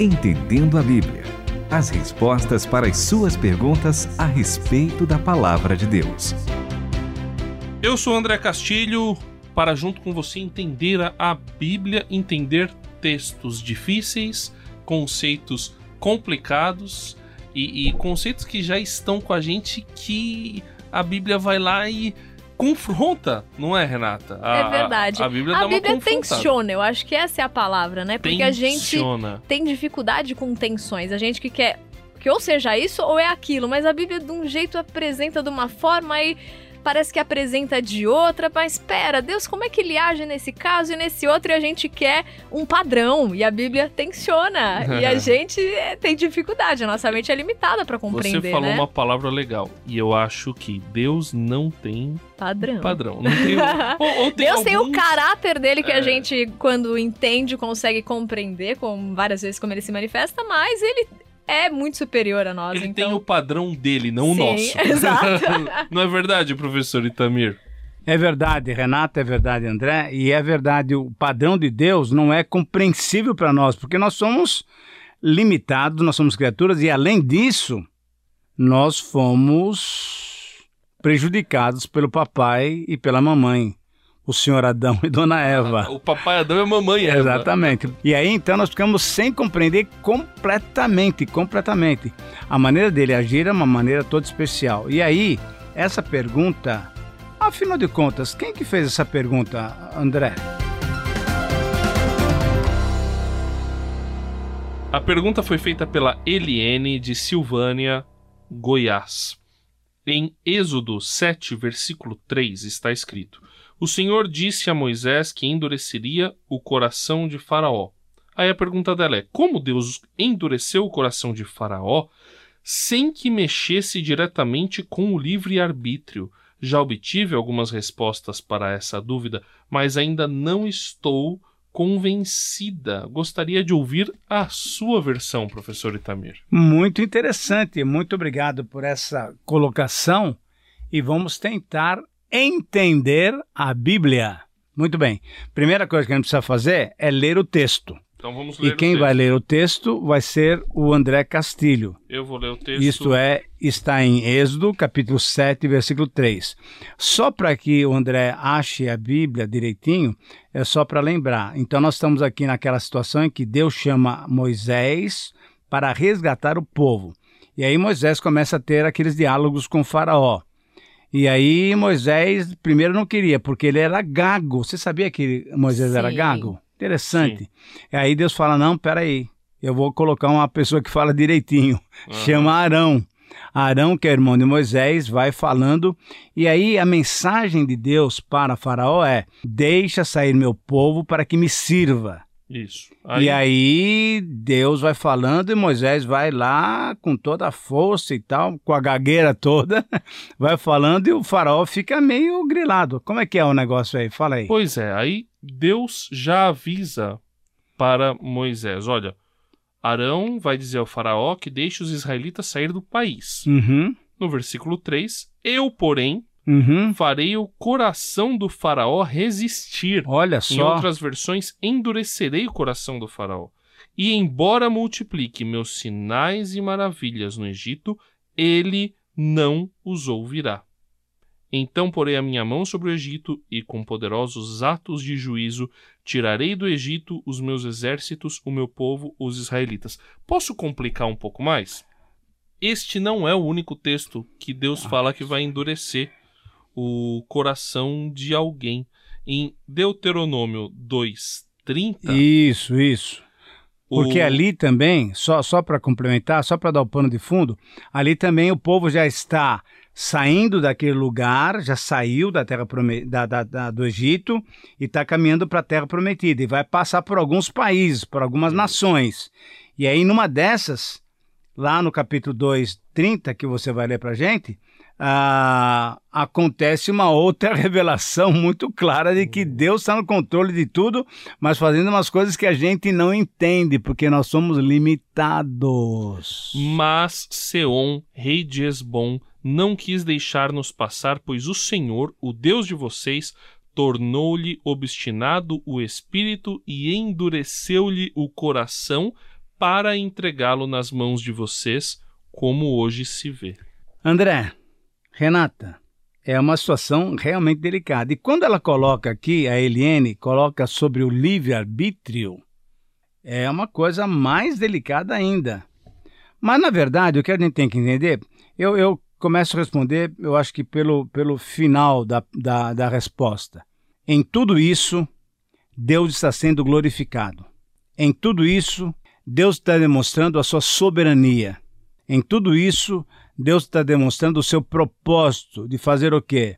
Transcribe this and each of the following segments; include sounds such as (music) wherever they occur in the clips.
Entendendo a Bíblia. As respostas para as suas perguntas a respeito da palavra de Deus. Eu sou André Castilho, para junto com você entender a Bíblia, entender textos difíceis, conceitos complicados e, e conceitos que já estão com a gente que a Bíblia vai lá e confronta, não é, Renata? A, é verdade. A, a Bíblia, a Bíblia tensiona, eu acho que essa é a palavra, né? Porque tensiona. a gente tem dificuldade com tensões. A gente que quer que ou seja isso ou é aquilo, mas a Bíblia de um jeito apresenta de uma forma e parece que apresenta de outra, mas espera, Deus, como é que ele age nesse caso e nesse outro? E a gente quer um padrão, e a Bíblia tensiona, e a (laughs) gente é, tem dificuldade, a nossa mente é limitada para compreender, Você falou né? uma palavra legal, e eu acho que Deus não tem Padrão. padrão. Não tem, (laughs) ou, ou tem Deus tem o caráter dele que É. a gente, quando entende, consegue compreender, com várias vezes como ele se manifesta, mas ele é muito superior a nós. Ele então... tem o padrão dele, não o Sim, nosso. (laughs) (laughs) exato. não é verdade, professor Itamir? É verdade, Renata, é verdade, André, e é verdade, o padrão de Deus não é compreensível para nós, porque nós somos limitados, nós somos criaturas, e além disso, nós fomos prejudicados pelo papai e pela mamãe, o senhor Adão e dona Eva. O papai Adão e a mamãe Eva. Exatamente. E aí então nós ficamos sem compreender completamente, completamente. A maneira dele agir é uma maneira toda especial. E aí, essa pergunta, afinal de contas, quem que fez essa pergunta, André? A pergunta foi feita pela Eliene de Silvânia, Goiás. Em Êxodo 7, versículo 3 está escrito: O Senhor disse a Moisés que endureceria o coração de Faraó. Aí a pergunta dela é: como Deus endureceu o coração de Faraó sem que mexesse diretamente com o livre-arbítrio? Já obtive algumas respostas para essa dúvida, mas ainda não estou convencida. Gostaria de ouvir a sua versão, professor Itamir. Muito interessante, muito obrigado por essa colocação e vamos tentar entender a Bíblia. Muito bem. Primeira coisa que a gente precisa fazer é ler o texto. Então vamos ler E quem vai ler o texto vai ser o André Castilho. Eu vou ler o texto. Isto é, está em Êxodo, capítulo 7, versículo 3. Só para que o André ache a Bíblia direitinho, é só para lembrar. Então, nós estamos aqui naquela situação em que Deus chama Moisés para resgatar o povo. E aí Moisés começa a ter aqueles diálogos com Faraó. E aí Moisés primeiro não queria, porque ele era gago. Você sabia que Moisés era Sim. gago? Interessante. E aí Deus fala: não, peraí, eu vou colocar uma pessoa que fala direitinho. Chama Arão. Arão, que é irmão de Moisés, vai falando. E aí a mensagem de Deus para Faraó é: deixa sair meu povo para que me sirva. Isso. E aí Deus vai falando e Moisés vai lá com toda a força e tal, com a gagueira toda, (laughs) vai falando e o faraó fica meio grilado. Como é que é o negócio aí? Fala aí. Pois é, aí Deus já avisa para Moisés: olha, Arão vai dizer ao Faraó que deixe os israelitas sair do país. Uhum, No versículo 3, eu, porém, uhum. farei o coração do Faraó resistir. Olha Em só. outras versões, endurecerei o coração do Faraó. E embora multiplique meus sinais e maravilhas no Egito, ele não os ouvirá. Então porei a minha mão sobre o Egito e, com poderosos atos de juízo, tirarei do Egito os meus exércitos, o meu povo, os israelitas. Posso complicar um pouco mais? Este não é o único texto que Deus fala que vai endurecer o coração de alguém. Em Deuteronômio 2:30, Isso, isso. Porque o- ali também, só, só para complementar, só para dar o pano de fundo, ali também o povo já está saindo daquele lugar, já saiu da terra da, da- da- do Egito e está caminhando para a terra prometida e vai passar por alguns países, por algumas nações. E aí, numa dessas, lá no capítulo 2, 30, que você vai ler para gente, ah, acontece uma outra (laughs) revelação muito clara de que Deus está no controle de tudo, mas fazendo umas coisas que a gente não entende, porque nós somos limitados. Mas Seom, rei de Esbom, não quis deixar-nos passar, pois o Senhor, o Deus de vocês, tornou-lhe obstinado o espírito e endureceu-lhe o coração para entregá-lo nas mãos de vocês, como hoje se vê. André, Renata, é uma situação realmente delicada. E quando ela coloca aqui, a Eliane coloca sobre o livre-arbítrio, é uma coisa mais delicada ainda. Mas, na verdade, o que a gente tem que entender, eu, eu começo a responder, eu acho que pelo, pelo final da, da, da resposta. Em tudo isso, Deus está sendo glorificado. Em tudo isso, Deus está demonstrando a sua soberania. Em tudo isso, Deus está demonstrando o seu propósito de fazer o quê?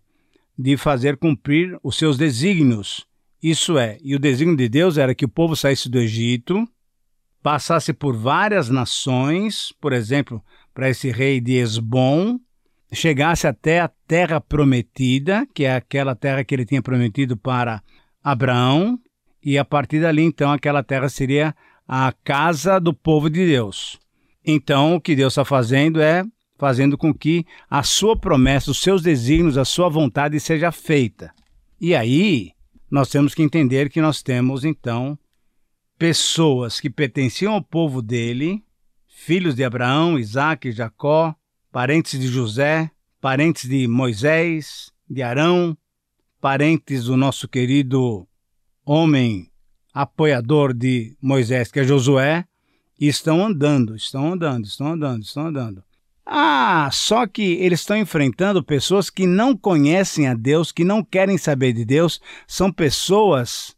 De fazer cumprir os seus desígnios. Isso é, e o desígnio de Deus era que o povo saísse do Egito, passasse por várias nações, por exemplo, para esse rei de Esbom, chegasse até a terra prometida, que é aquela terra que ele tinha prometido para Abraão, e a partir dali então aquela terra seria a casa do povo de Deus. Então o que Deus está fazendo é fazendo com que a sua promessa, os seus desígnios, a sua vontade seja feita. E aí nós temos que entender que nós temos então pessoas que pertenciam ao povo dele, filhos de Abraão, Isaac, Jacó, parentes de José, parentes de Moisés, de Arão, parentes do nosso querido homem apoiador de Moisés, que é Josué, e estão andando, estão andando, estão andando, estão andando. Ah, só que eles estão enfrentando pessoas que não conhecem a Deus, que não querem saber de Deus, são pessoas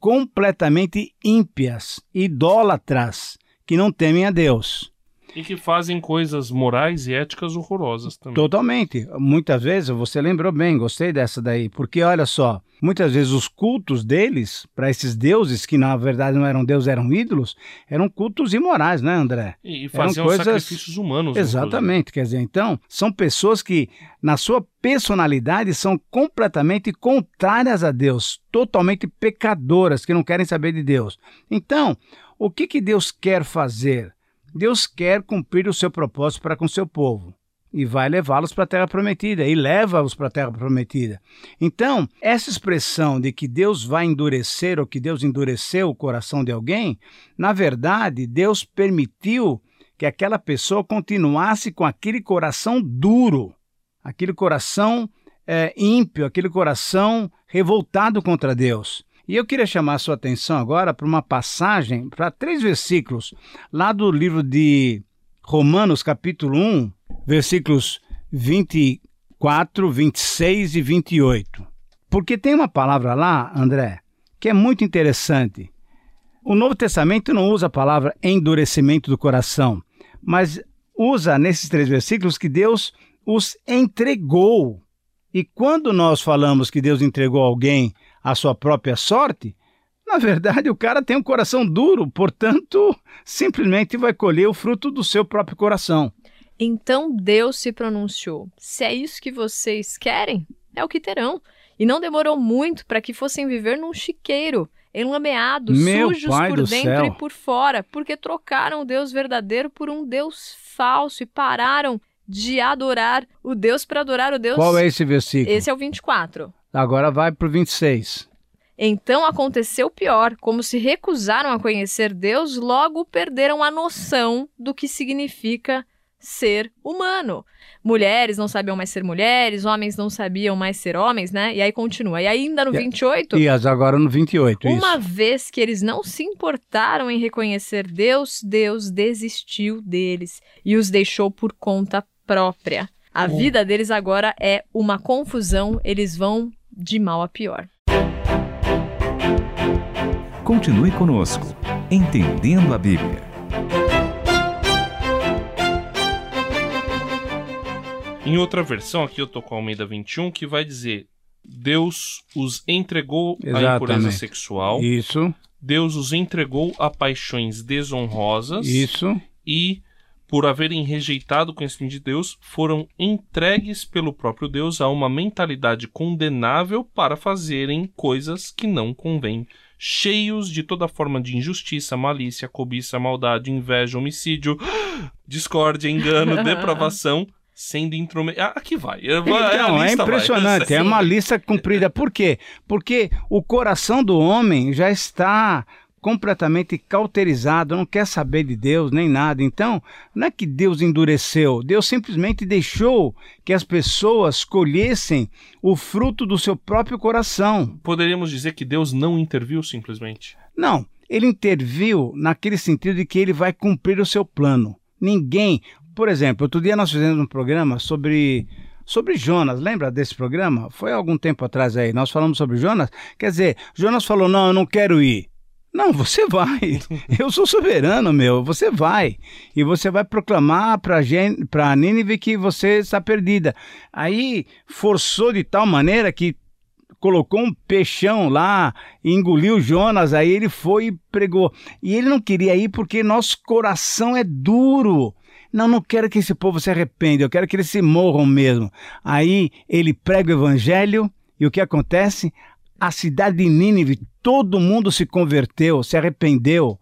completamente ímpias, idólatras, que não temem a Deus. E que fazem coisas morais e éticas horrorosas também. Totalmente. Muitas vezes, você lembrou bem, gostei dessa daí, porque olha só, muitas vezes os cultos deles, para esses deuses, que na verdade não eram deuses, eram ídolos, eram cultos imorais, né, André? E, e faziam coisas... sacrifícios humanos. Exatamente. Quer dizer, então, são pessoas que, na sua personalidade, são completamente contrárias a Deus, totalmente pecadoras, que não querem saber de Deus. Então, o que, que Deus quer fazer? Deus quer cumprir o seu propósito para com seu povo e vai levá-los para a terra prometida e leva-os para a terra prometida. Então, essa expressão de que Deus vai endurecer ou que Deus endureceu o coração de alguém, na verdade, Deus permitiu que aquela pessoa continuasse com aquele coração duro, aquele coração é, ímpio, aquele coração revoltado contra Deus. E eu queria chamar a sua atenção agora para uma passagem, para três versículos, lá do livro de Romanos, capítulo 1, versículos 24, 26 e 28. Porque tem uma palavra lá, André, que é muito interessante. O Novo Testamento não usa a palavra endurecimento do coração, mas usa nesses três versículos que Deus os entregou. E quando nós falamos que Deus entregou alguém a sua própria sorte, na verdade o cara tem um coração duro, portanto, (laughs) simplesmente vai colher o fruto do seu próprio coração. Então Deus se pronunciou: Se é isso que vocês querem, é o que terão. E não demorou muito para que fossem viver num chiqueiro, enlameados, Meu sujos por dentro céu. e por fora, porque trocaram o Deus verdadeiro por um Deus falso e pararam de adorar o Deus para adorar o Deus. Qual é esse versículo? Esse é o 24. Agora vai para o 26. Então aconteceu o pior, como se recusaram a conhecer Deus, logo perderam a noção do que significa ser humano. Mulheres não sabiam mais ser mulheres, homens não sabiam mais ser homens, né? E aí continua. E ainda no E- 28, E as agora no 28, uma isso. vez que eles não se importaram em reconhecer Deus, Deus desistiu deles e os deixou por conta própria. A vida deles agora é uma confusão, eles vão de mal a pior. Continue conosco, Entendendo a Bíblia. Em outra versão, aqui eu tô com a Almeida 21, que vai dizer: Deus os entregou à impureza Exatamente. sexual, Isso, Deus os entregou a paixões desonrosas isso. e, por haverem rejeitado o conhecimento de Deus, foram entregues pelo próprio Deus a uma mentalidade condenável para fazerem coisas que não convêm. Cheios de toda forma de injustiça, malícia, cobiça, maldade, inveja, homicídio, (gasps) discórdia, engano, (laughs) depravação, sendo intrometidos. Ah, aqui vai. A Então, é lista vai. impressionante, é uma (laughs) lista comprida. Por quê? Porque o coração do homem já está completamente cauterizado, não quer saber de Deus nem nada. Então, não é que Deus endureceu, Deus simplesmente deixou que as pessoas colhessem o fruto do seu próprio coração. Poderíamos dizer que Deus não interviu simplesmente? Não, ele interviu naquele sentido de que ele vai cumprir o seu plano. Ninguém, por exemplo, outro dia nós fizemos um programa sobre sobre Jonas. Lembra desse programa? Foi algum tempo atrás aí. Nós falamos sobre Jonas. Quer dizer, Jonas falou: "Não, eu não quero ir". Não, você vai. (laughs) Eu sou soberano, meu. Você vai. E você vai proclamar para Nínive que você está perdida. Aí forçou de tal maneira que colocou um peixão lá, engoliu Jonas, aí ele foi e pregou. E ele não queria ir porque nosso coração é duro. Não, não quero que esse povo se arrependa, eu quero que eles se morram mesmo. Aí ele prega o evangelho e o que acontece? A cidade de Nínive, todo mundo se converteu, se arrependeu.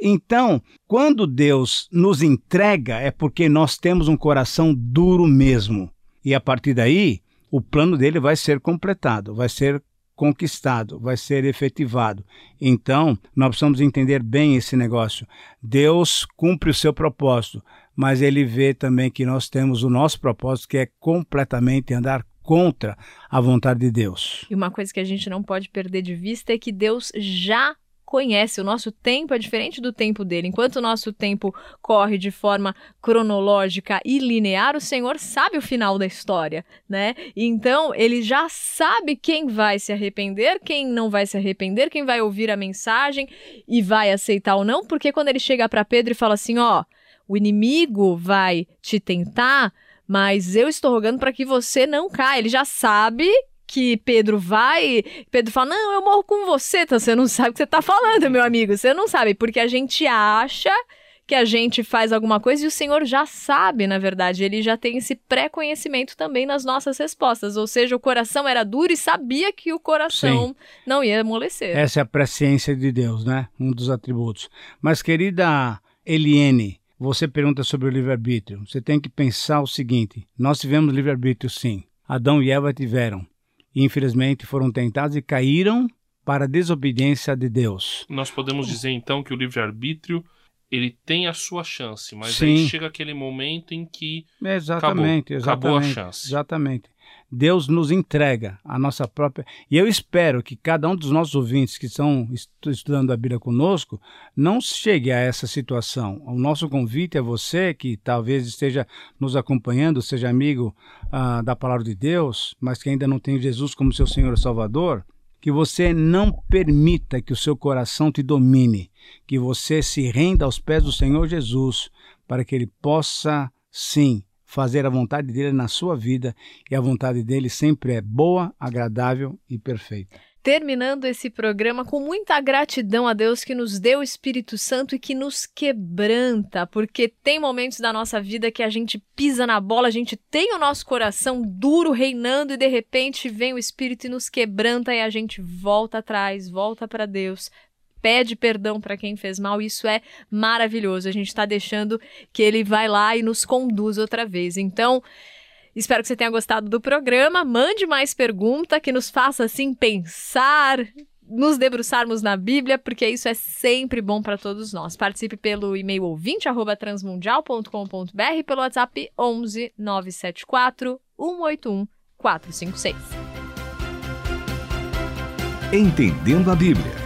Então, quando Deus nos entrega, é porque nós temos um coração duro mesmo. E a partir daí, o plano dele vai ser completado, vai ser conquistado, vai ser efetivado. Então, nós precisamos entender bem esse negócio. Deus cumpre o seu propósito, mas ele vê também que nós temos o nosso propósito, que é completamente andar contra a vontade de Deus. E uma coisa que a gente não pode perder de vista é que Deus já conhece. O nosso tempo é diferente do tempo dele. Enquanto o nosso tempo corre de forma cronológica e linear, o Senhor sabe o final da história, né? Então, ele já sabe quem vai se arrepender, quem não vai se arrepender, quem vai ouvir a mensagem e vai aceitar ou não, porque quando ele chega para Pedro e fala assim, ó, o inimigo vai te tentar, mas eu estou rogando para que você não caia. Ele já sabe que Pedro vai, Pedro fala: "Não, eu morro com você". Então você não sabe o que você está falando, meu amigo. Você não sabe, porque a gente acha que a gente faz alguma coisa e o Senhor já sabe, na verdade, ele já tem esse pré-conhecimento também nas nossas respostas. Ou seja, o coração era duro e sabia que o coração Sim. não ia amolecer. Essa é a presciência de Deus, né? Um dos atributos. Mas querida Eliene, você pergunta sobre o livre-arbítrio. Você tem que pensar o seguinte: nós tivemos livre-arbítrio, sim. Adão e Eva tiveram. E, infelizmente, foram tentados e caíram para a desobediência de Deus. Nós podemos dizer então que o livre-arbítrio ele tem a sua chance, mas Sim. aí chega aquele momento em que exatamente, acabou, exatamente, acabou a chance. Exatamente. Deus nos entrega a nossa própria. E eu espero que cada um dos nossos ouvintes que estão estudando a Bíblia conosco não chegue a essa situação. O nosso convite é você que talvez esteja nos acompanhando, seja amigo ah, da palavra de Deus, mas que ainda não tem Jesus como seu Senhor e Salvador, que você não permita que o seu coração te domine, que você se renda aos pés do Senhor Jesus, para que ele possa, sim, fazer a vontade dele na sua vida e a vontade dele sempre é boa, agradável e perfeita. Terminando esse programa com muita gratidão a Deus que nos deu o Espírito Santo e que nos quebranta, porque tem momentos da nossa vida que a gente pisa na bola, a gente tem o nosso coração duro reinando e de repente vem o Espírito e nos quebranta e a gente volta atrás, volta para Deus, pede perdão para quem fez mal, isso é maravilhoso. A gente está deixando que ele vai lá e nos conduz outra vez. Então, espero que você tenha gostado do programa. Mande mais pergunta que nos faça assim pensar, nos debruçarmos na Bíblia, porque isso é sempre bom para todos nós. Participe pelo e-mail ouvinte@transmundial.com.br pelo WhatsApp 11 974 181 456. Entendendo a Bíblia